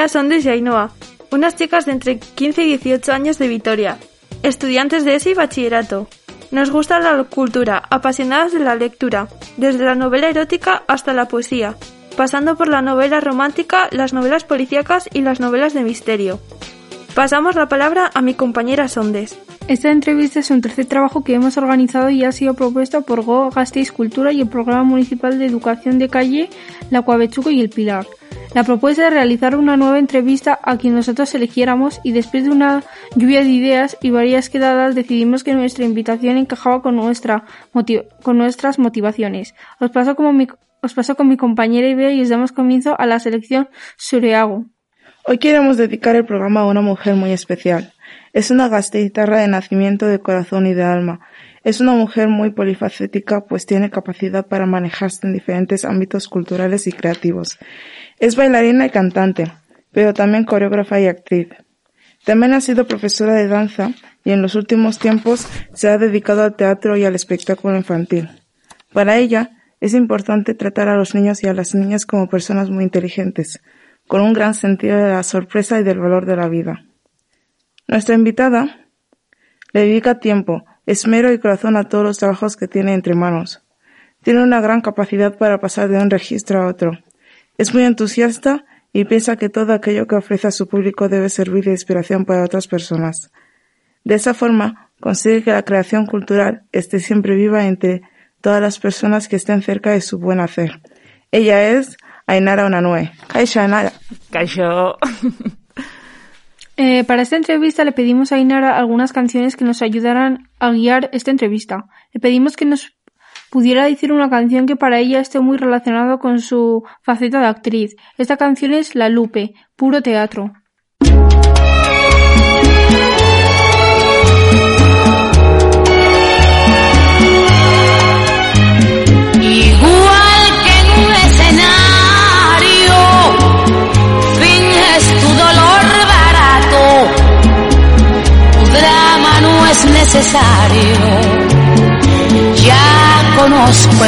Ibea Sondes y Ainhoa, unas chicas de entre 15 y 18 años de Vitoria, estudiantes de ESI y bachillerato. Nos gusta la cultura, apasionadas de la lectura, desde la novela erótica hasta la poesía, pasando por la novela romántica, las novelas policíacas y las novelas de misterio. Pasamos la palabra a mi compañera Sondes. Esta entrevista es un tercer trabajo que hemos organizado y ha sido propuesto por Go Gasteiz Cultura y el Programa Municipal de Educación de Calle, La Cuavechuco y El Pilar. La propuesta es realizar una nueva entrevista a quien nosotros eligiéramos y después de una lluvia de ideas y varias quedadas decidimos que nuestra invitación encajaba con, nuestra con nuestras motivaciones. Os paso con mi compañera Ibea y os damos comienzo a la selección Sureago. Hoy queremos dedicar el programa a una mujer muy especial. Es una gasteizarra de nacimiento de corazón y de alma. Es una mujer muy polifacética, pues tiene capacidad para manejarse en diferentes ámbitos culturales y creativos. Es bailarina y cantante, pero también coreógrafa y actriz. También ha sido profesora de danza y en los últimos tiempos se ha dedicado al teatro y al espectáculo infantil. Para ella es importante tratar a los niños y a las niñas como personas muy inteligentes, con un gran sentido de la sorpresa y del valor de la vida. Nuestra invitada le dedica tiempo, esmero y corazón a todos los trabajos que tiene entre manos. Tiene una gran capacidad para pasar de un registro a otro es muy entusiasta y piensa que todo aquello que ofrece a su público debe servir de inspiración para otras personas. De esa forma, consigue que la creación cultural esté siempre viva entre todas las personas que estén cerca de su buen hacer. Ella es Ainara Onanue. Kaisha Ainara. Eh, para esta entrevista le pedimos a Ainara algunas canciones que nos ayudaran a guiar esta entrevista. Le pedimos que nos pudiera decir una canción que para ella esté muy relacionado con su faceta de actriz. Esta canción es La Lupe, puro teatro.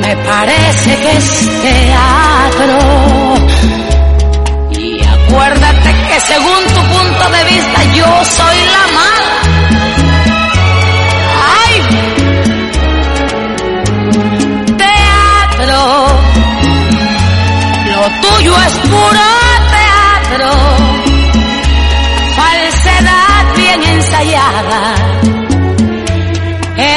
Me parece que es teatro. Y acuérdate que según tu punto de vista yo soy la mala. ¡Ay! Teatro. Lo tuyo es puro teatro. Falsedad bien ensayada.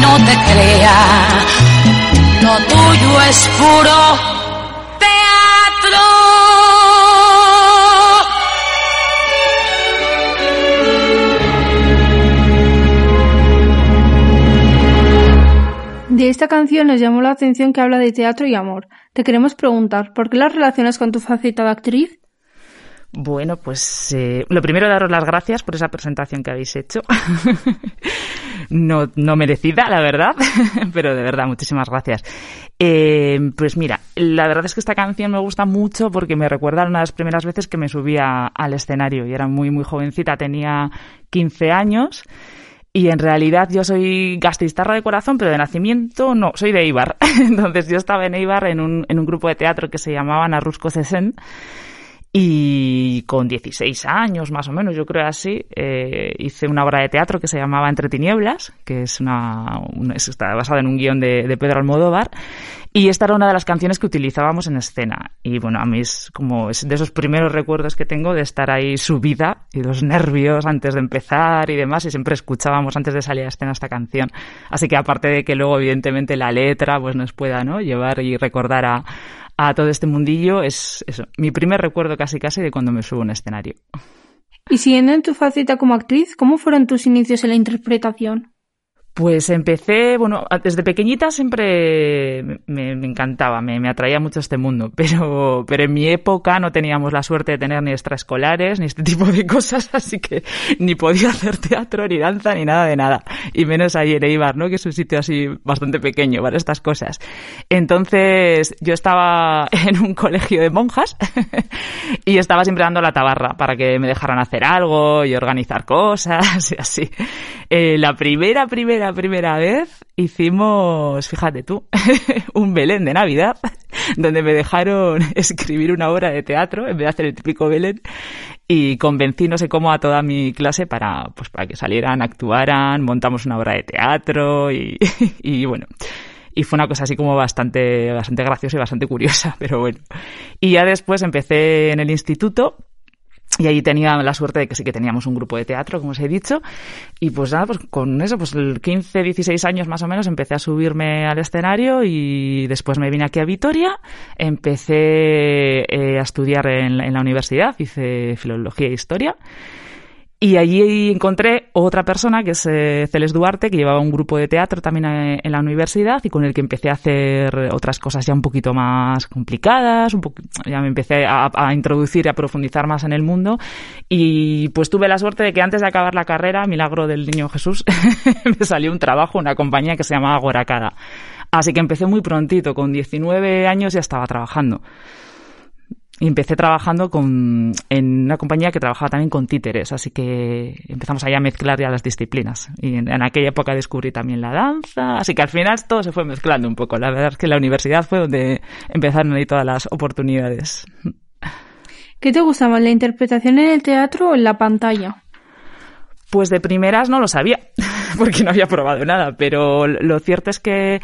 No te lo tuyo es puro teatro. De esta canción nos llamó la atención que habla de teatro y amor. Te queremos preguntar, ¿por qué las relacionas con tu faceta de actriz? Bueno, pues eh, lo primero daros las gracias por esa presentación que habéis hecho. no, no merecida, la verdad, pero de verdad, muchísimas gracias. Eh, pues mira, la verdad es que esta canción me gusta mucho porque me recuerda a una de las primeras veces que me subía al escenario y era muy, muy jovencita, tenía 15 años. Y en realidad yo soy gastistarra de corazón, pero de nacimiento no, soy de Eibar. Entonces yo estaba en Eibar en un, en un grupo de teatro que se llamaba Narrusco Cesen y con 16 años, más o menos, yo creo así, eh, hice una obra de teatro que se llamaba Entre Tinieblas, que es una, está basada en un guion de, Pedro Almodóvar. Y esta era una de las canciones que utilizábamos en escena. Y bueno, a mí es como es de esos primeros recuerdos que tengo de estar ahí subida y los nervios antes de empezar y demás. Y siempre escuchábamos antes de salir a escena esta canción. Así que aparte de que luego, evidentemente, la letra pues nos pueda ¿no? llevar y recordar a, a todo este mundillo es eso, mi primer recuerdo casi casi de cuando me subo a un escenario. Y siguiendo en tu faceta como actriz, ¿cómo fueron tus inicios en la interpretación? Pues empecé, bueno, desde pequeñita siempre me, encantaba, me, atraía mucho este mundo, pero, pero en mi época no teníamos la suerte de tener ni extraescolares ni este tipo de cosas, así que ni podía hacer teatro, ni danza, ni nada de nada. Y menos ahí en Eibar, ¿no? Que es un sitio así bastante pequeño para estas cosas. Entonces yo estaba en un colegio de monjas y estaba siempre dando la tabarra para que me dejaran hacer algo y organizar cosas y así. Eh, la primera, primera primera vez hicimos, fíjate tú, un Belén de Navidad, donde me dejaron escribir una obra de teatro en vez de hacer el típico Belén y convencí no sé cómo a toda mi clase para, pues, para que salieran, actuaran, montamos una obra de teatro y, y bueno y fue una cosa así como bastante, bastante graciosa y bastante curiosa, pero bueno. Y ya después empecé en el instituto y ahí tenía la suerte de que sí que teníamos un grupo de teatro, como os he dicho. Y pues nada, pues con eso, pues el 15, 16 años más o menos empecé a subirme al escenario y después me vine aquí a Vitoria. Empecé eh, a estudiar en la universidad, hice filología e historia. Y allí encontré otra persona, que es eh, Celes Duarte, que llevaba un grupo de teatro también eh, en la universidad y con el que empecé a hacer otras cosas ya un poquito más complicadas, un ya me empecé a, introducir y a profundizar más en el mundo. Y pues tuve la suerte de que antes de acabar la carrera, milagro del niño Jesús, me salió un trabajo, una compañía que se llamaba Goracada. Así que empecé muy prontito, con 19 años ya estaba trabajando. Y empecé trabajando con, en una compañía que trabajaba también con títeres, así que empezamos ahí a mezclar ya las disciplinas. Y en, aquella época descubrí también la danza, así que al final todo se fue mezclando un poco. La verdad es que la universidad fue donde empezaron ahí todas las oportunidades. ¿Qué te gusta más, la interpretación en el teatro o en la pantalla? Pues de primeras no lo sabía, porque no había probado nada, pero lo cierto es que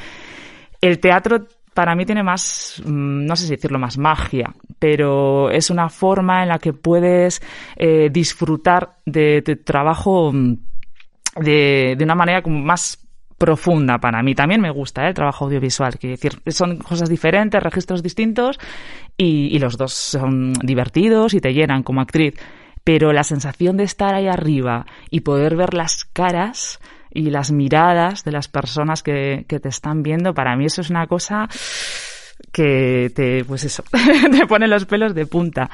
el teatro para mí tiene más, mm, no sé si decirlo, más magia, pero es una forma en la que puedes eh, disfrutar de tu trabajo mm, de, de una manera como más profunda para mí. También me gusta ¿eh? el trabajo audiovisual, que decir, son cosas diferentes, registros distintos y, y, los dos son divertidos y te llenan como actriz. Pero la sensación de estar ahí arriba y poder ver las caras y las miradas de las personas que, que te están viendo, para mí eso es una cosa que te, pues eso, te pone los pelos de punta.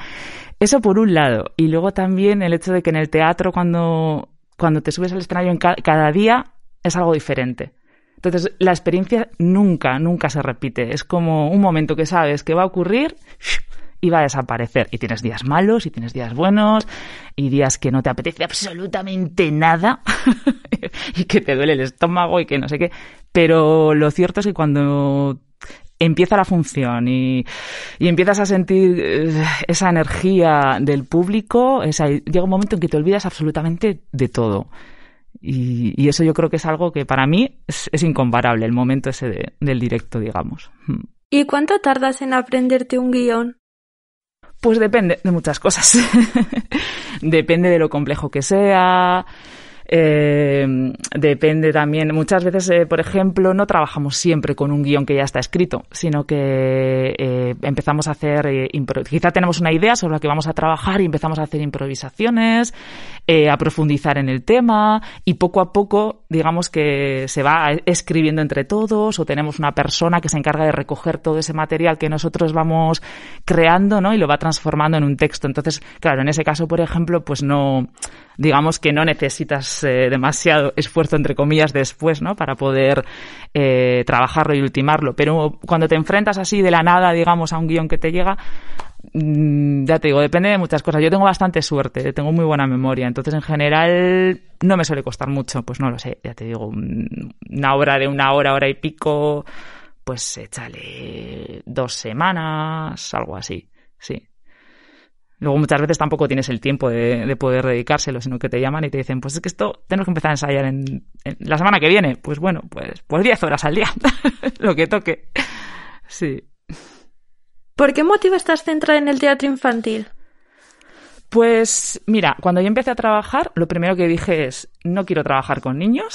Eso por un lado. Y luego también el hecho de que en el teatro cuando, cuando te subes al escenario en cada día es algo diferente. Entonces, la experiencia nunca, nunca se repite. Es como un momento que sabes que va a ocurrir y va a desaparecer. Y tienes días malos y tienes días buenos y días que no te apetece absolutamente nada y que te duele el estómago y que no sé qué. Pero lo cierto es que cuando empieza la función y, y empiezas a sentir eh, esa energía del público, llega un momento en que te olvidas absolutamente de todo. Y, eso yo creo que es algo que para mí es, es incomparable, el momento ese del directo, digamos. ¿Y cuánto tardas en aprenderte un guion? Pues depende de muchas cosas. depende de lo complejo que sea. Eh, depende también, muchas veces, eh, por ejemplo, no trabajamos siempre con un guion que ya está escrito, sino que eh, empezamos a hacer, quizá tenemos una idea sobre la que vamos a trabajar y empezamos a hacer improvisaciones, a profundizar en el tema y poco a poco digamos que se va escribiendo entre todos o tenemos una persona que se encarga de recoger todo ese material que nosotros vamos creando, ¿no? Y lo va transformando en un texto. Entonces, claro, en ese caso, por ejemplo, pues no, digamos que no necesitas eh, demasiado esfuerzo, entre comillas, después, ¿no? Para poder eh, trabajarlo y ultimarlo. Pero cuando te enfrentas así de la nada, digamos, a un guion que te llega, ya te digo, depende de muchas cosas. Yo tengo bastante suerte, tengo muy buena memoria, entonces en general no me suele costar mucho, pues no lo sé, ya te digo, mm, una hora de una hora, hora y pico, pues échale dos semanas, algo así, sí. Luego muchas veces tampoco tienes el tiempo de, poder dedicárselo, sino que te llaman y te dicen, pues es que esto tenemos que empezar a ensayar en, la semana que viene. Pues bueno, pues, pues 10 horas al día, lo que toque. Sí. ¿Por qué motivo estás centrada en el teatro infantil? Pues mira, cuando yo empecé a trabajar, lo primero que dije es, no quiero trabajar con niños,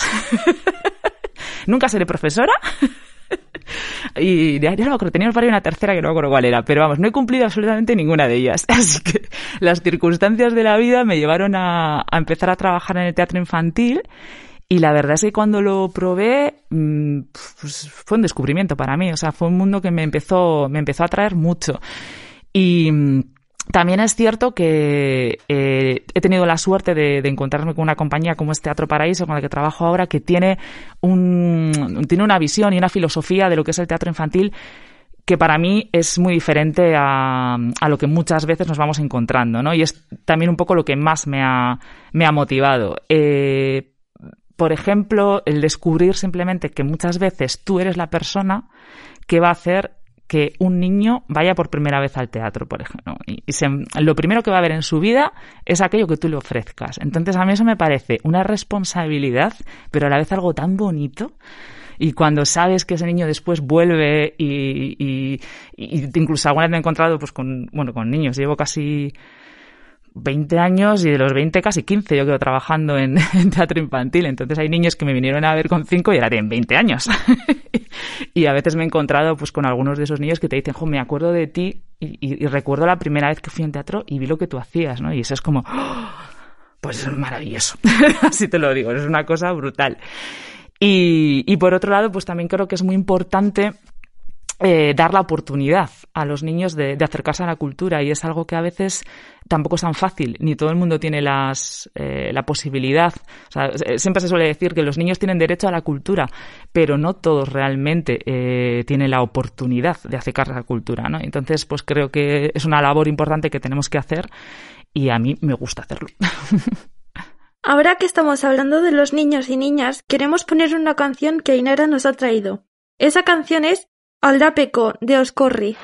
nunca seré profesora. y ya, no me acuerdo, tenía para una tercera que no me acuerdo cuál era, pero vamos, no he cumplido absolutamente ninguna de ellas. Así que las circunstancias de la vida me llevaron a, a empezar a trabajar en el teatro infantil y la verdad es que cuando lo probé, mm, pues fue un descubrimiento para mí. O sea, fue un mundo que me empezó, me empezó a atraer mucho. Y mm, también es cierto que eh, he tenido la suerte de, encontrarme con una compañía como es Teatro Paraíso, con la que trabajo ahora, que tiene, un, tiene una visión y una filosofía de lo que es el teatro infantil que para mí es muy diferente a, a, lo que muchas veces nos vamos encontrando, ¿no? Y es también un poco lo que más me ha, me ha motivado. Eh, por ejemplo, el descubrir simplemente que muchas veces tú eres la persona que va a hacer que un niño vaya por primera vez al teatro, por ejemplo. Y, lo primero que va a ver en su vida es aquello que tú le ofrezcas. Entonces, a mí eso me parece una responsabilidad, pero a la vez algo tan bonito. Y cuando sabes que ese niño después vuelve y, y, y incluso alguna vez me he encontrado pues con, bueno, con niños, llevo casi 20 años y de los 20 casi 15 yo quedo trabajando en, teatro infantil. Entonces hay niños que me vinieron a ver con 5 y ahora tienen 20 años. y a veces me he encontrado pues con algunos de esos niños que te dicen, jo, me acuerdo de ti y, recuerdo la primera vez que fui en teatro y vi lo que tú hacías, ¿no? Y eso es como, ¡oh! pues es maravilloso. Así te lo digo, es una cosa brutal. Y, y por otro lado, pues también creo que es muy importante eh, dar la oportunidad a los niños de, acercarse a la cultura y es algo que a veces tampoco es tan fácil, ni todo el mundo tiene las, eh, la posibilidad. Eh, siempre se suele decir que los niños tienen derecho a la cultura, pero no todos realmente tienen la oportunidad de acercarse a la cultura. ¿no? Entonces, pues creo que es una labor importante que tenemos que hacer y a mí me gusta hacerlo. Ahora que estamos hablando de los niños y niñas, queremos poner una canción que Ainara nos ha traído. Esa canción es Aldapeco de Oscorri.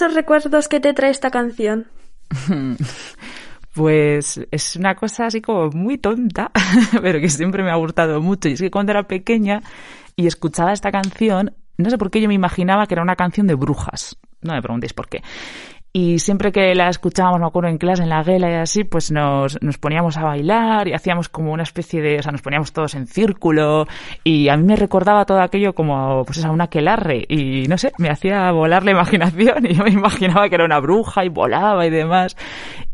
Esos recuerdos que te trae esta canción? Pues es una cosa así como muy tonta, pero que siempre me ha gustado mucho. Y es que cuando era pequeña y escuchaba esta canción, no sé por qué yo me imaginaba que era una canción de brujas. No me preguntéis por qué. Y siempre que la escuchábamos, me acuerdo en clase, en la guela y así, pues nos, nos poníamos a bailar y hacíamos como una especie de, o sea, nos poníamos todos en círculo y a mí me recordaba todo aquello como, pues a una quelarre y no sé, me hacía volar la imaginación y yo me imaginaba que era una bruja y volaba y demás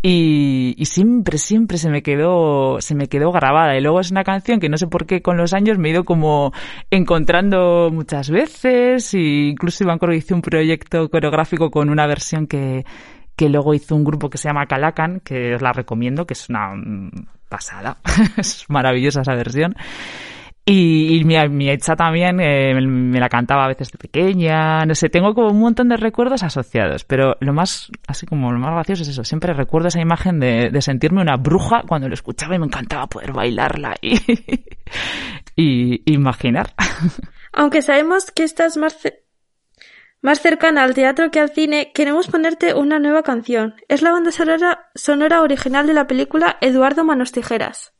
y, y siempre, siempre se me quedó, se me quedó grabada. Y luego es una canción que no sé por qué con los años me he ido como encontrando muchas veces. E incluso Iván Coro hizo un proyecto coreográfico con una versión que que luego hizo un grupo que se llama Calacan, que os la recomiendo, que es una mm, pasada, es maravillosa esa versión. Y, mi, mi hecha también eh, me la cantaba a veces de pequeña, no sé, tengo como un montón de recuerdos asociados, pero lo más, así como lo más gracioso es eso, siempre recuerdo esa imagen de, de sentirme una bruja cuando lo escuchaba y me encantaba poder bailarla y, y imaginar. Aunque sabemos que estás más, más cercana al teatro que al cine, queremos ponerte una nueva canción. Es la banda sonora, sonora original de la película Eduardo Manos Tijeras.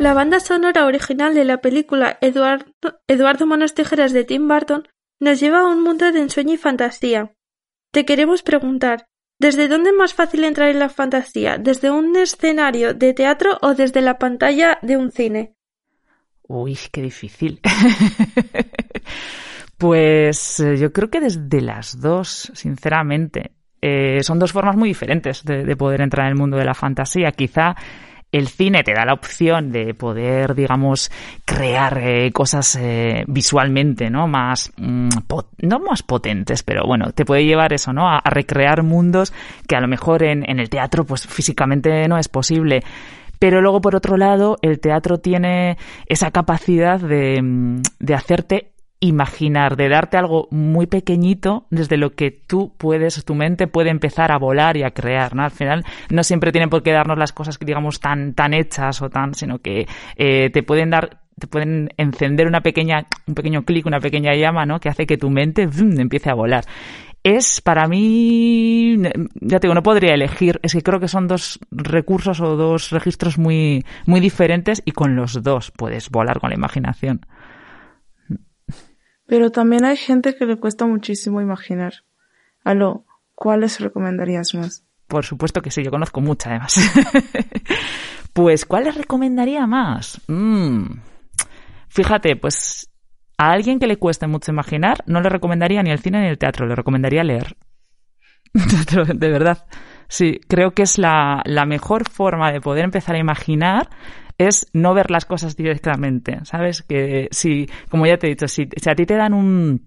La banda sonora original de la película Eduardo, Manos Tijeras de Tim Burton nos lleva a un mundo de ensueño y fantasía. Te queremos preguntar, ¿desde dónde es más fácil entrar en la fantasía? ¿Desde un escenario de teatro o desde la pantalla de un cine? Uy, qué difícil. pues eh, yo creo que desde las dos, sinceramente. Eh, son dos formas muy diferentes de poder entrar en el mundo de la fantasía. Quizá el cine te da la opción de poder, digamos, crear eh, cosas eh, visualmente, ¿no? Más, mm, no más potentes, pero bueno, te puede llevar eso, ¿no? A, recrear mundos que a lo mejor en, en el teatro, pues físicamente no es posible. Pero luego, por otro lado, el teatro tiene esa capacidad de, mm, de hacerte imaginar, de darte algo muy pequeñito desde lo que tú puedes, tu mente puede empezar a volar y a crear, ¿no? Al final no siempre tienen por qué darnos las cosas que digamos tan, tan hechas o tan, sino que eh, te pueden dar te pueden encender una pequeña, un pequeño clic, una pequeña llama, ¿no? Que hace que tu mente empiece a volar. Es para mí, ya te digo, no podría elegir. Es que creo que son dos recursos o dos registros muy, muy diferentes y con los dos puedes volar con la imaginación. Pero también hay gente que le cuesta muchísimo imaginar. Aló, ¿cuáles recomendarías más? Por supuesto que sí, yo conozco mucha además. Pues, ¿cuál les recomendaría más? Mm. Fíjate, pues a alguien que le cueste mucho imaginar, no le recomendaría ni el cine ni el teatro, le recomendaría leer. de verdad. Sí, creo que es la mejor forma de poder empezar a imaginar es no ver las cosas directamente, ¿sabes? Que si, como ya te he dicho, si, a ti te dan un,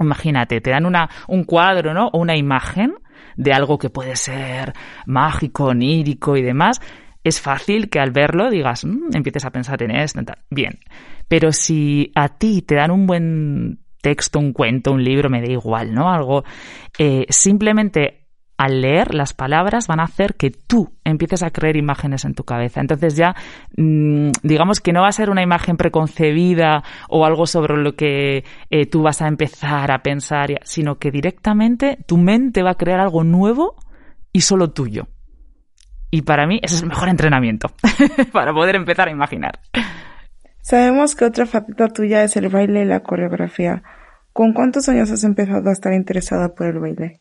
imagínate, te dan una, un cuadro, ¿no? O una imagen de algo que puede ser mágico, onírico y demás, es fácil que al verlo digas, mmm, empieces a pensar en esto. Bien, pero si a ti te dan un buen texto, un cuento, un libro, me da igual, ¿no? Algo, eh, simplemente al leer las palabras van a hacer que tú empieces a creer imágenes en tu cabeza. Entonces ya, mm, digamos que no va a ser una imagen preconcebida o algo sobre lo que eh, tú vas a empezar a pensar, sino que directamente tu mente va a crear algo nuevo y solo tuyo. Y para mí ese es el mejor entrenamiento para poder empezar a imaginar. Sabemos que otra faceta tuya es el baile y la coreografía. ¿Con cuántos años has empezado a estar interesada por el baile?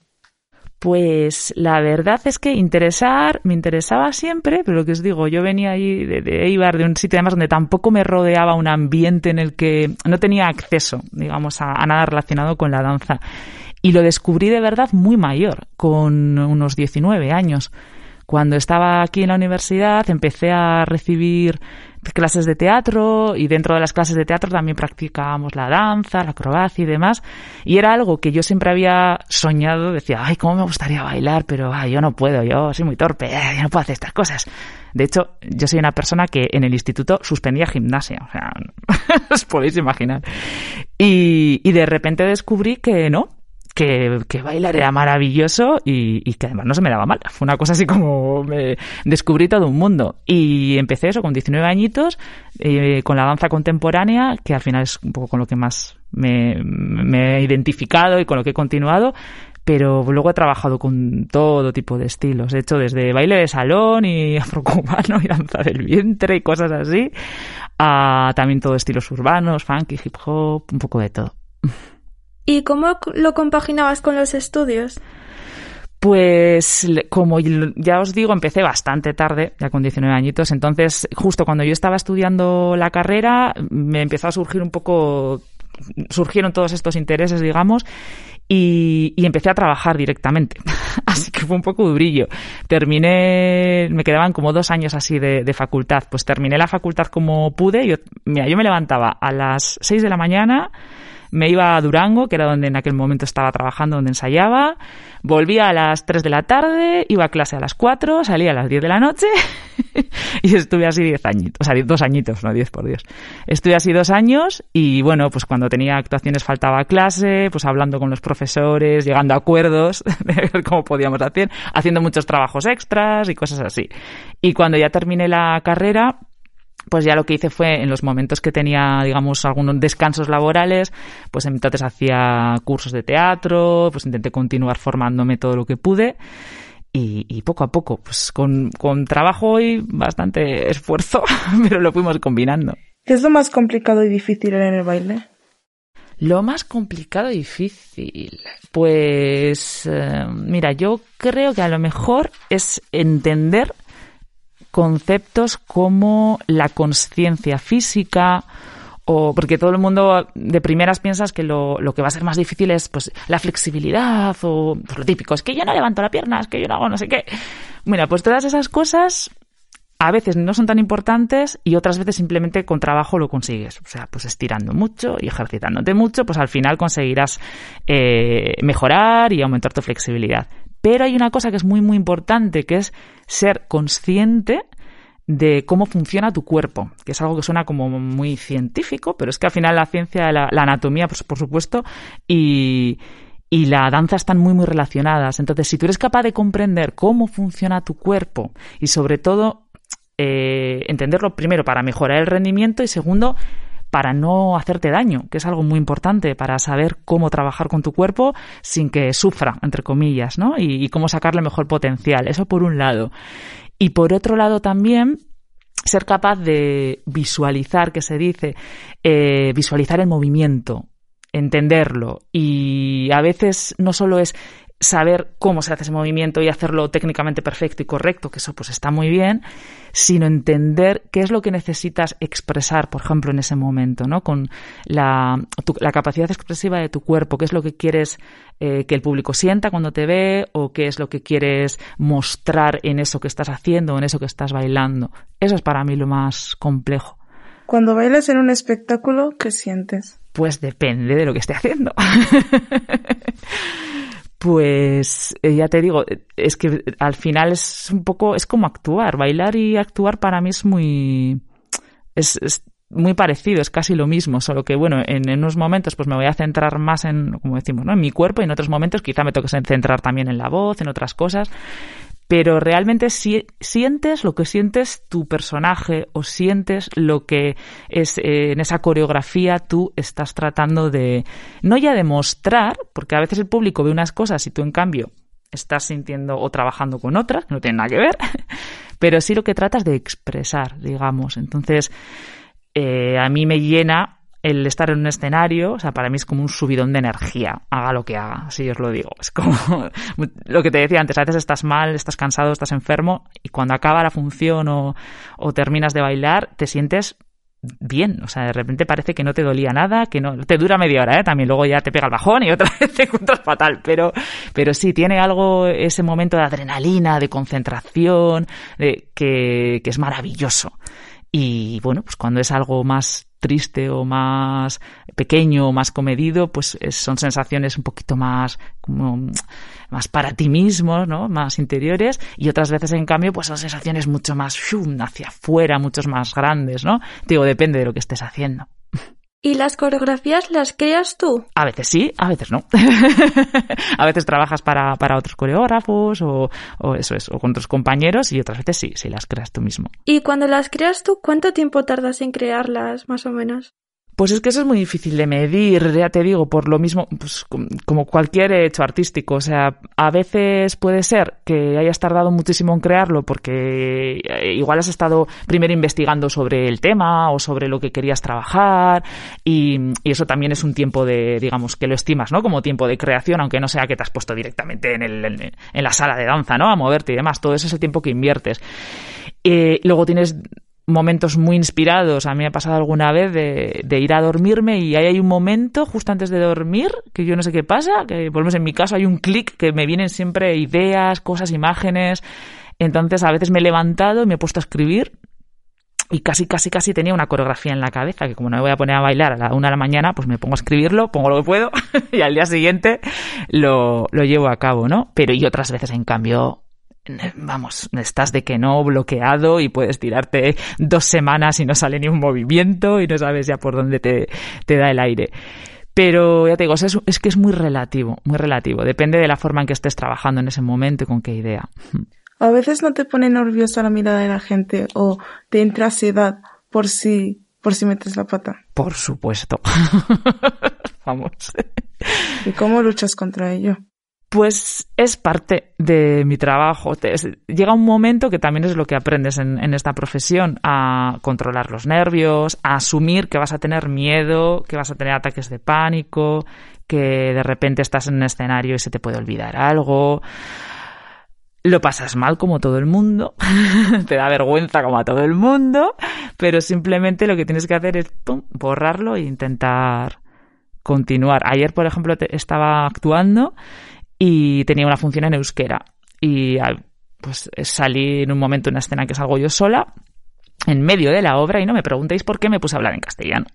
Pues la verdad es que interesar, me interesaba siempre, pero lo que os digo, yo venía ahí de, Eibar, de un sitio además donde tampoco me rodeaba un ambiente en el que no tenía acceso, digamos, a, a nada relacionado con la danza. Y lo descubrí de verdad muy mayor, con unos 19 años. Cuando estaba aquí en la universidad empecé a recibir clases de teatro y dentro de las clases de teatro también practicábamos la danza, la acrobacia y demás. Y era algo que yo siempre había soñado, decía, ay, cómo me gustaría bailar, pero ay, yo no puedo, yo soy muy torpe, yo no puedo hacer estas cosas. De hecho, yo soy una persona que en el instituto suspendía gimnasia, o sea, os podéis imaginar. Y, y de repente descubrí que no, que, que, bailar era maravilloso y, y, que además no se me daba mal. Fue una cosa así como me descubrí todo un mundo. Y empecé eso con 19 añitos, eh, con la danza contemporánea, que al final es un poco con lo que más me, me he identificado y con lo que he continuado pero luego he trabajado con todo tipo de estilos. He hecho desde baile de salón y afrocubano y danza del vientre y cosas así, a también todo estilos urbanos, funky, hip hop, un poco de todo. ¿Y cómo lo compaginabas con los estudios? Pues como ya os digo, empecé bastante tarde, ya con 19 añitos, entonces justo cuando yo estaba estudiando la carrera me empezó a surgir un poco, surgieron todos estos intereses, digamos, y, y empecé a trabajar directamente. así que fue un poco durillo. Terminé, me quedaban como dos años así de, de facultad, pues terminé la facultad como pude, yo, mira, yo me levantaba a las 6 de la mañana, me iba a Durango, que era donde en aquel momento estaba trabajando, donde ensayaba, volvía a las 3 de la tarde, iba a clase a las 4, salía a las 10 de la noche y estuve así 10 añitos, o sea, dos añitos, no 10 por Dios. Estuve así dos años y bueno, pues cuando tenía actuaciones faltaba clase, pues hablando con los profesores, llegando a acuerdos de ver cómo podíamos hacer, haciendo muchos trabajos extras y cosas así. Y cuando ya terminé la carrera, pues ya lo que hice fue en los momentos que tenía, digamos, algunos descansos laborales, pues entonces hacía cursos de teatro, pues intenté continuar formándome todo lo que pude. Y, y poco a poco, pues con, con trabajo y bastante esfuerzo, pero lo fuimos combinando. ¿Qué es lo más complicado y difícil en el baile? Lo más complicado y difícil. Pues, eh, mira, yo creo que a lo mejor es entender conceptos como la conciencia física o porque todo el mundo de primeras piensas que lo, lo, que va a ser más difícil es pues la flexibilidad o pues, lo típico, es que yo no levanto la pierna, es que yo no hago no sé qué. Mira, pues todas esas cosas a veces no son tan importantes y otras veces simplemente con trabajo lo consigues. O sea, pues estirando mucho y ejercitándote mucho, pues al final conseguirás eh, mejorar y aumentar tu flexibilidad. Pero hay una cosa que es muy, muy importante, que es ser consciente de cómo funciona tu cuerpo, que es algo que suena como muy científico, pero es que al final la ciencia, la, anatomía, pues, por supuesto, y, y la danza están muy, muy relacionadas. Entonces, si tú eres capaz de comprender cómo funciona tu cuerpo y sobre todo eh, entenderlo primero para mejorar el rendimiento y segundo para no hacerte daño, que es algo muy importante para saber cómo trabajar con tu cuerpo sin que sufra, entre comillas, ¿no? Y, cómo sacarle mejor potencial. Eso por un lado. Y por otro lado también ser capaz de visualizar, que se dice, eh, visualizar el movimiento, entenderlo. Y a veces no solo es saber cómo se hace ese movimiento y hacerlo técnicamente perfecto y correcto, que eso pues está muy bien, sino entender qué es lo que necesitas expresar, por ejemplo, en ese momento, ¿no? Con la, la capacidad expresiva de tu cuerpo, qué es lo que quieres eh, que el público sienta cuando te ve o qué es lo que quieres mostrar en eso que estás haciendo, en eso que estás bailando. Eso es para mí lo más complejo. Cuando bailas en un espectáculo, ¿qué sientes? Pues depende de lo que esté haciendo. Pues eh, ya te digo, es que al final es un poco, es como actuar. Bailar y actuar para mí es muy, es, muy parecido, es casi lo mismo, solo que bueno, en, unos momentos pues me voy a centrar más en, como decimos, ¿no? en mi cuerpo y en otros momentos quizá me toque centrar también en la voz, en otras cosas pero realmente si, sientes lo que sientes tu personaje o sientes lo que es eh, en esa coreografía tú estás tratando de no ya demostrar, porque a veces el público ve unas cosas y tú en cambio estás sintiendo o trabajando con otras, que no tienen nada que ver, pero sí lo que tratas de expresar, digamos. Entonces, eh, a mí me llena el estar en un escenario, o sea, para mí es como un subidón de energía, haga lo que haga, así os lo digo. Es como lo que te decía antes, a veces estás mal, estás cansado, estás enfermo y cuando acaba la función o, terminas de bailar, te sientes bien, o sea, de repente parece que no te dolía nada, que no te dura media hora, ¿eh? también luego ya te pega el bajón y otra vez te encuentras fatal, pero pero sí tiene algo ese momento de adrenalina, de concentración, de que, que es maravilloso. Y bueno, pues cuando es algo más triste o más pequeño o más comedido, pues son sensaciones un poquito más como más para ti mismo, ¿no? Más interiores y otras veces en cambio pues son sensaciones mucho más hacia afuera, muchos más grandes, ¿no? Digo, depende de lo que estés haciendo. ¿Y las coreografías las creas tú? A veces sí, a veces no. a veces trabajas para, para otros coreógrafos o, o, eso es, o con otros compañeros y otras veces sí, sí las creas tú mismo. ¿Y cuando las creas tú, cuánto tiempo tardas en crearlas, más o menos? Pues es que eso es muy difícil de medir, ya te digo, por lo mismo, pues como cualquier hecho artístico. O sea, a veces puede ser que hayas tardado muchísimo en crearlo porque eh, igual has estado primero investigando sobre el tema o sobre lo que querías trabajar y, eso también es un tiempo de, digamos, que lo estimas, ¿no? Como tiempo de creación, aunque no sea que te has puesto directamente en, el, en, la sala de danza, ¿no? A moverte y demás. Todo eso es el tiempo que inviertes. Eh, luego tienes momentos muy inspirados. A mí me ha pasado alguna vez de, ir a dormirme y ahí hay un momento justo antes de dormir que yo no sé qué pasa, que por lo en mi caso hay un clic que me vienen siempre ideas, cosas, imágenes. Entonces a veces me he levantado y me he puesto a escribir y casi, casi, casi tenía una coreografía en la cabeza que como no me voy a poner a bailar a la una de la mañana, pues me pongo a escribirlo, pongo lo que puedo y al día siguiente lo, lo llevo a cabo, ¿no? Pero y otras veces en cambio vamos, estás de que no bloqueado y puedes tirarte dos semanas y no sale ni un movimiento y no sabes ya por dónde te, te da el aire. Pero ya te digo, es, es, que es muy relativo, muy relativo. Depende de la forma en que estés trabajando en ese momento y con qué idea. A veces no te pone nerviosa la mirada de la gente o te entra ansiedad por si, por si metes la pata. Por supuesto. Vamos. ¿Y cómo luchas contra ello? Pues es parte de mi trabajo. llega un momento que también es lo que aprendes en, esta profesión, a controlar los nervios, a asumir que vas a tener miedo, que vas a tener ataques de pánico, que de repente estás en un escenario y se te puede olvidar algo. Lo pasas mal como todo el mundo, te da vergüenza como a todo el mundo, pero simplemente lo que tienes que hacer es borrarlo e intentar continuar. Ayer, por ejemplo, estaba actuando y tenía una función en euskera. Y pues salí en un momento en una escena que salgo yo sola, en medio de la obra, y no me preguntéis por qué me puse a hablar en castellano.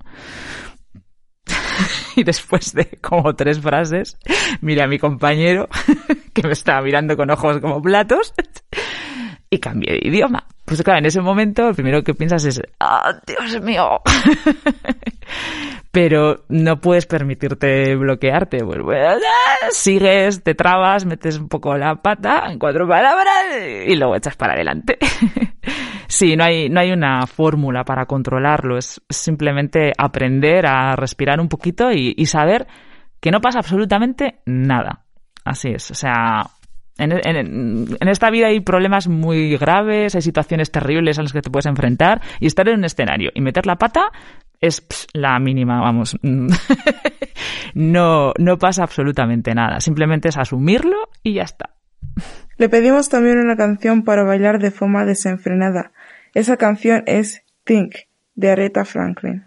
y después de como tres frases, miré a mi compañero, que me estaba mirando con ojos como platos, y cambié de idioma. Pues claro, en ese momento lo primero que piensas es, ¡ah, Dios mío! Pero no puedes permitirte bloquearte. Sigues, te trabas, metes un poco la pata en cuatro palabras y luego echas para adelante. sí, no hay, no hay una fórmula para controlarlo. Es simplemente aprender a respirar un poquito y saber que no pasa absolutamente nada. Así es. O sea, en, esta vida hay problemas muy graves, hay situaciones terribles a las que te puedes enfrentar y estar en un escenario y meter la pata es la mínima, vamos. no, no pasa absolutamente nada. Simplemente es asumirlo y ya está. Le pedimos también una canción para bailar de forma desenfrenada. Esa canción es Think, de Aretha Franklin.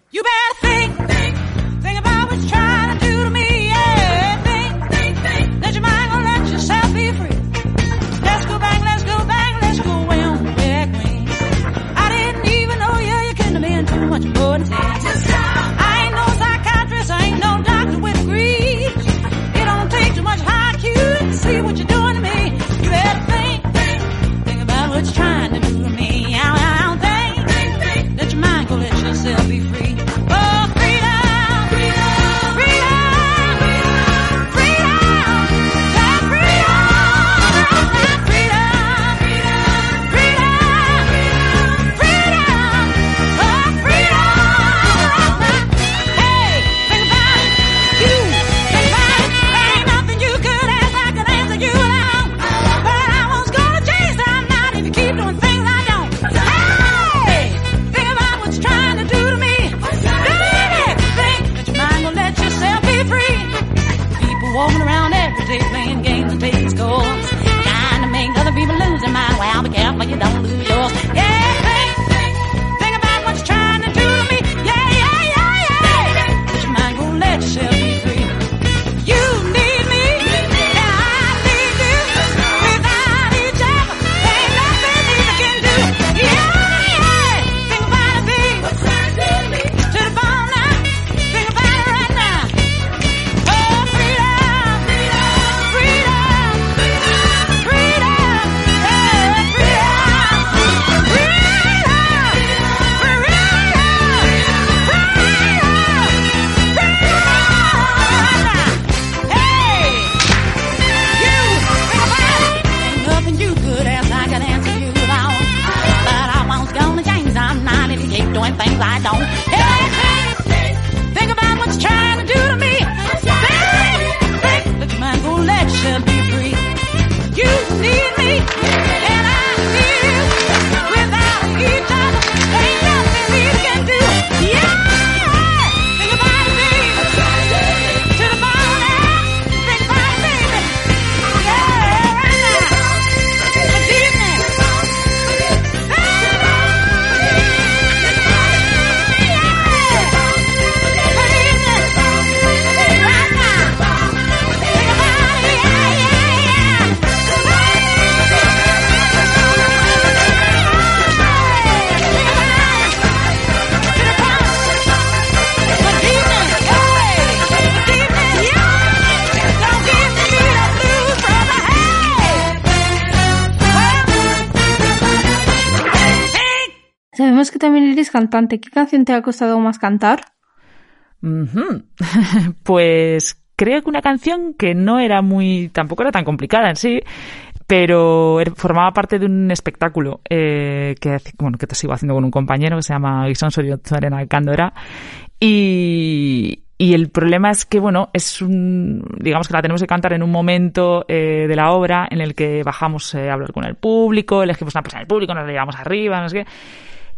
¿Qué canción te ha costado más cantar? pues creo que una canción que no era muy, tampoco era tan complicada en sí, pero formaba parte de un espectáculo eh, que, bueno, que te sigo haciendo con un compañero que se llama Guisón Arena Cándora y, y el problema es que, bueno, es un, digamos que la tenemos que cantar en un momento eh, de la obra en el que bajamos eh, a hablar con el público, elegimos una persona del público, nos la llevamos arriba, no sé qué.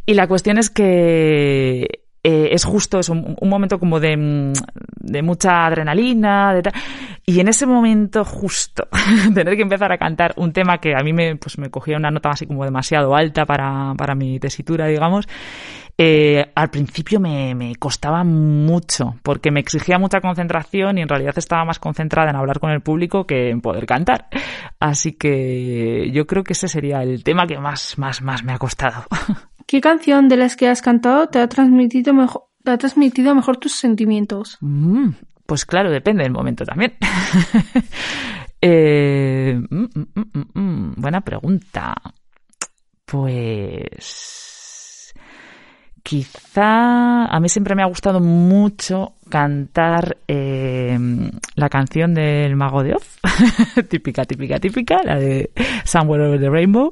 Y la cuestión es que eh, es justo es un, momento como de, de mucha adrenalina, de y en ese momento justo tener que empezar a cantar un tema que a mí me, pues me cogía una nota así como demasiado alta para, para mi tesitura, digamos, eh, al principio me, me, costaba mucho porque me exigía mucha concentración y en realidad estaba más concentrada en hablar con el público que en poder cantar. Así que yo creo que ese sería el tema que más, más, más me ha costado. ¿Qué canción de las que has cantado te ha transmitido mejor, te ha transmitido mejor tus sentimientos? Mm, pues claro, depende del momento también. eh, mm, mm, buena pregunta. Pues quizá a mí siempre me ha gustado mucho cantar eh, la canción del Mago de Oz, típica, típica, típica, la de Somewhere Over the Rainbow,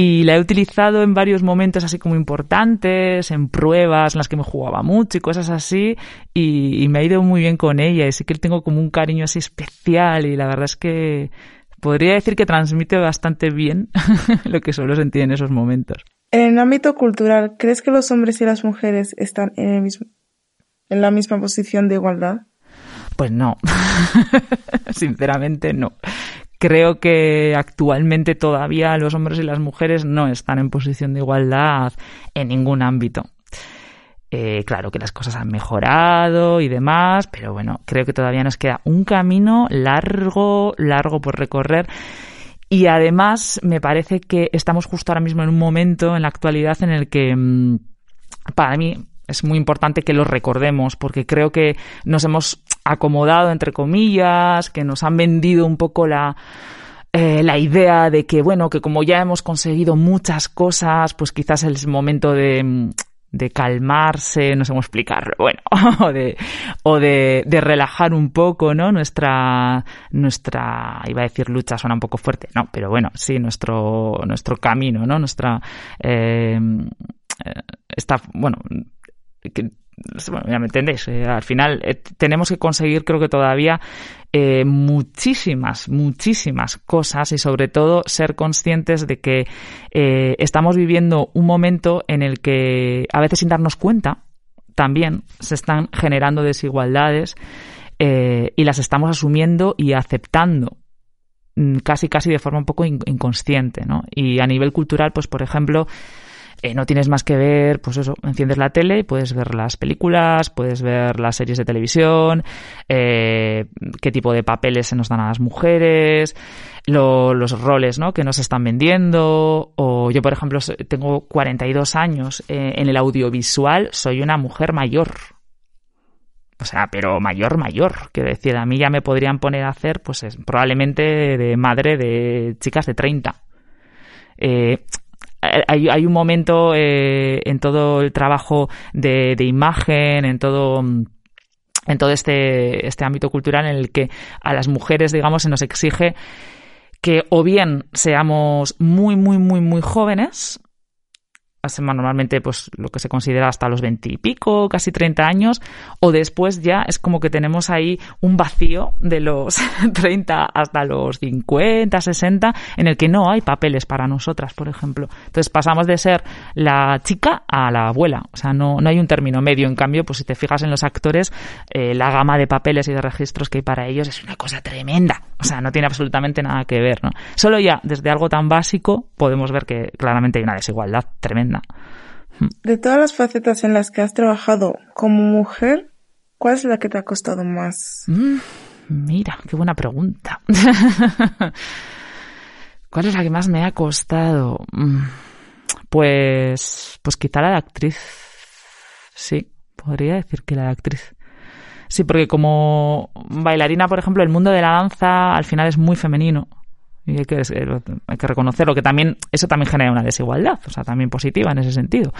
y la he utilizado en varios momentos así como importantes, en pruebas en las que me jugaba mucho y cosas así, y, me ha ido muy bien con ella, y sí que tengo como un cariño así especial, y la verdad es que podría decir que transmite bastante bien lo que suelo sentir en esos momentos. En el ámbito cultural, ¿crees que los hombres y las mujeres están en el mismo, en la misma posición de igualdad? Pues no, sinceramente no. Creo que actualmente todavía los hombres y las mujeres no están en posición de igualdad en ningún ámbito. Eh, claro que las cosas han mejorado y demás, pero bueno, creo que todavía nos queda un camino largo, largo por recorrer. Y además me parece que estamos justo ahora mismo en un momento en la actualidad en el que mm, para mí es muy importante que lo recordemos porque creo que nos hemos acomodado entre comillas, que nos han vendido un poco la eh, la idea de que bueno, que como ya hemos conseguido muchas cosas, pues quizás es momento de de calmarse, no sé cómo explicarlo, bueno, o de, o de, de, relajar un poco, ¿no? Nuestra, nuestra, iba a decir lucha, suena un poco fuerte, no, pero bueno, sí, nuestro, nuestro camino, ¿no? Nuestra, eh, eh está, bueno, que, bueno, ya me entendéis, eh, al final eh, tenemos que conseguir, creo que todavía, eh, muchísimas, muchísimas cosas y sobre todo ser conscientes de que eh, estamos viviendo un momento en el que a veces sin darnos cuenta también se están generando desigualdades y las estamos asumiendo y aceptando mm, casi casi de forma un poco inconsciente, ¿no? Y a nivel cultural, pues por ejemplo, eh, no tienes más que ver, pues eso, enciendes la tele y puedes ver las películas, puedes ver las series de televisión, eh, qué tipo de papeles se nos dan a las mujeres, los roles ¿no? que nos están vendiendo, o yo, por ejemplo, tengo 42 años eh, en el audiovisual, soy una mujer mayor. O sea, pero mayor, mayor. Quiero decir, a mí ya me podrían poner a hacer, pues probablemente de madre de chicas de 30. Eh, hay, hay un momento eh, en todo el trabajo de, de imagen, en todo en todo este, este ámbito cultural en el que a las mujeres, digamos, se nos exige que o bien seamos muy, muy, muy, muy jóvenes, normalmente pues lo que se considera hasta los 20 y pico, casi 30 años, o después ya es como que tenemos ahí un vacío de los 30 hasta los 50, 60, en el que no hay papeles para nosotras, por ejemplo. Entonces pasamos de ser la chica a la abuela, o sea, no, no hay un término medio. En cambio, pues si te fijas en los actores, eh, la gama de papeles y de registros que hay para ellos es una cosa tremenda, o sea, no tiene absolutamente nada que ver, ¿no? Solo ya desde algo tan básico podemos ver que claramente hay una desigualdad tremenda de todas las facetas en las que has trabajado como mujer, ¿cuál es la que te ha costado más? Mm, mira, qué buena pregunta. ¿Cuál es la que más me ha costado? Mm, pues, pues quizá la de actriz. Sí, podría decir que la de actriz. Sí, porque como bailarina, por ejemplo, el mundo de la danza al final es muy femenino. Y hay que, hay que reconocerlo, que también eso también genera una desigualdad, o sea, también positiva en ese sentido.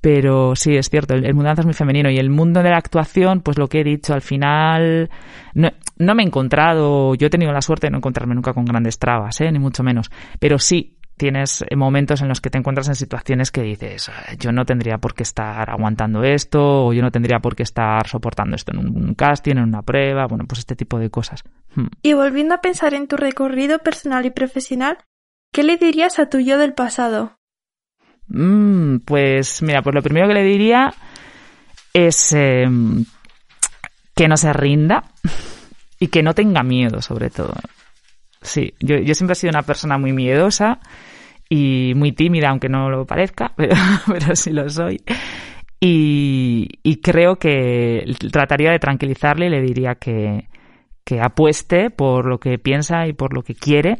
Pero sí, es cierto, el, mundo de danza es muy femenino y el mundo de la actuación, pues lo que he dicho, al final no, no me he encontrado, yo he tenido la suerte de no encontrarme nunca con grandes trabas, ¿eh? ni mucho menos, pero sí tienes momentos en los que te encuentras en situaciones que dices, ah, yo no tendría por qué estar aguantando esto, o yo no tendría por qué estar soportando esto en un casting, en una prueba, bueno, pues este tipo de cosas. Hmm. Y volviendo a pensar en tu recorrido personal y profesional, ¿qué le dirías a tu yo del pasado? Mm, pues mira, pues lo primero que le diría es em, que no se rinda y que no tenga miedo, sobre todo. Sí, yo, yo siempre he sido una persona muy miedosa y muy tímida, aunque no lo parezca, pero, pero sí lo soy. Y, y, creo que trataría de tranquilizarle y le diría que, que apueste por lo que piensa y por lo que quiere.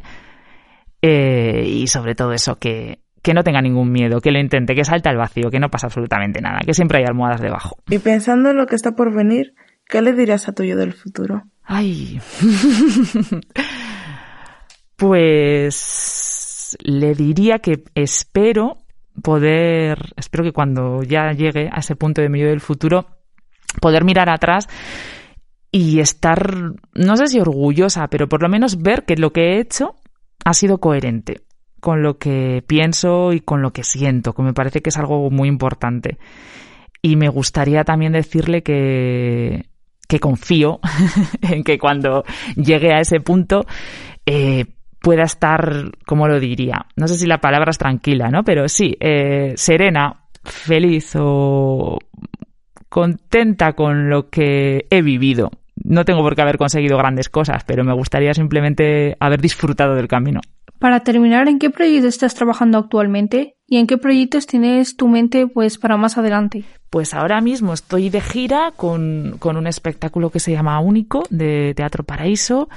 Eh, y sobre todo eso, que, que no tenga ningún miedo, que lo intente, que salte al vacío, que no pasa absolutamente nada, que siempre hay almohadas debajo. Y pensando en lo que está por venir, ¿qué le dirías a tu yo del futuro? Ay. pues le diría que espero poder, espero que cuando ya llegue a ese punto de medio del futuro, poder mirar atrás y estar, no sé si orgullosa, pero por lo menos ver que lo que he hecho ha sido coherente con lo que pienso y con lo que siento, que me parece que es algo muy importante. Y me gustaría también decirle que, que confío en que cuando llegue a ese punto eh, pueda estar, ¿cómo lo diría? No sé si la palabra es tranquila, ¿no? Pero sí, eh, serena, feliz o contenta con lo que he vivido. No tengo por qué haber conseguido grandes cosas, pero me gustaría simplemente haber disfrutado del camino. Para terminar, ¿en qué proyecto estás trabajando actualmente? ¿Y en qué proyectos tienes tu mente pues para más adelante? Pues ahora mismo estoy de gira con, con un espectáculo que se llama Único de Teatro Paraíso.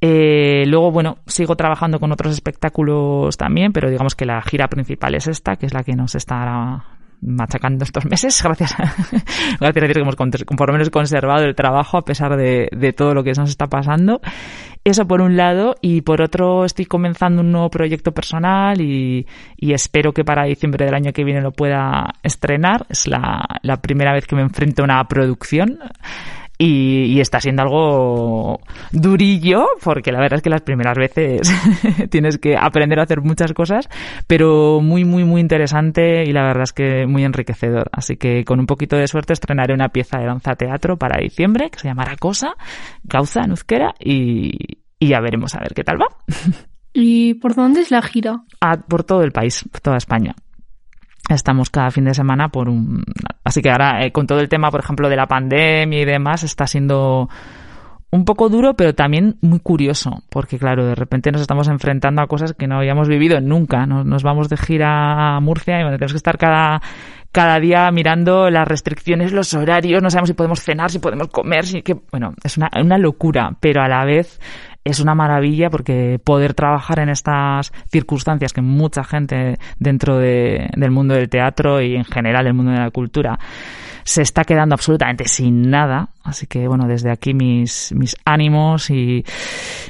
Eh, luego, bueno, sigo trabajando con otros espectáculos también, pero digamos que la gira principal es esta, que es la que nos está machacando estos meses, gracias a, gracias a decir que hemos por lo menos conservado el trabajo a pesar de, todo lo que nos está pasando. Eso por un lado, y por otro estoy comenzando un nuevo proyecto personal y, y espero que para diciembre del año que viene lo pueda estrenar. Es la, la primera vez que me enfrento a una producción y, está siendo algo durillo, porque la verdad es que las primeras veces tienes que aprender a hacer muchas cosas, pero muy, muy, muy interesante y la verdad es que muy enriquecedor. Así que con un poquito de suerte estrenaré una pieza de danza teatro para diciembre que se llamará Cosa, Causa en Euskera y, y ya veremos a ver qué tal va. ¿Y por dónde es la gira? Ah, por todo el país, por toda España estamos cada fin de semana por un... Así que ahora, eh, con todo el tema, por ejemplo, de la pandemia y demás, está siendo un poco duro, pero también muy curioso, porque claro, de repente nos estamos enfrentando a cosas que no habíamos vivido nunca. Nos, vamos de gira a Murcia y tenemos que estar cada, cada día mirando las restricciones, los horarios, no sabemos si podemos cenar, si podemos comer, si que, bueno, es una, una locura, pero a la vez es una maravilla porque poder trabajar en estas circunstancias que mucha gente dentro de, del mundo del teatro y en general del mundo de la cultura se está quedando absolutamente sin nada. Así que bueno, desde aquí mis, mis ánimos y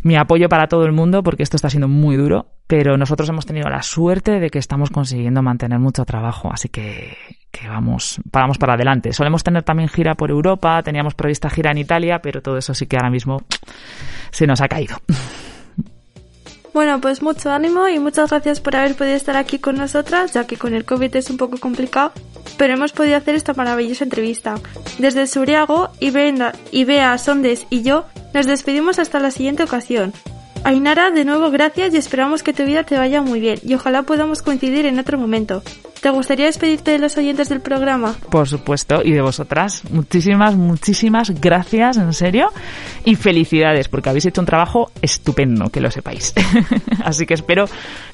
mi apoyo para todo el mundo porque esto está siendo muy duro. Pero nosotros hemos tenido la suerte de que estamos consiguiendo mantener mucho trabajo. Así que, que vamos, vamos para adelante. Solemos tener también gira por Europa, teníamos prevista gira en Italia, pero todo eso sí que ahora mismo se nos ha caído. Bueno, pues mucho ánimo y muchas gracias por haber podido estar aquí con nosotras, ya que con el COVID es un poco complicado, pero hemos podido hacer esta maravillosa entrevista. Desde Suriago, Ibea, Sondes y yo nos despedimos hasta la siguiente ocasión. Ainara, de nuevo gracias y esperamos que tu vida te vaya muy bien y ojalá podamos coincidir en otro momento. ¿Te gustaría despedirte de los oyentes del programa? Por supuesto, y de vosotras. Muchísimas, muchísimas gracias, en serio. Y felicidades, porque habéis hecho un trabajo estupendo, que lo sepáis. Así que espero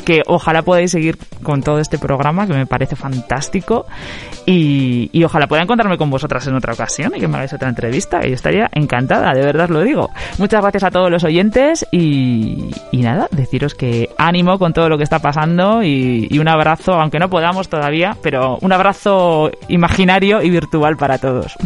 que ojalá podáis seguir con todo este programa, que me parece fantástico. Y, ojalá pueda encontrarme con vosotras en otra ocasión y que me hagáis otra entrevista. Y yo estaría encantada, de verdad lo digo. Muchas gracias a todos los oyentes y, nada, deciros que ánimo con todo lo que está pasando y un abrazo, aunque no podamos todavía, pero un abrazo imaginario y virtual para todos.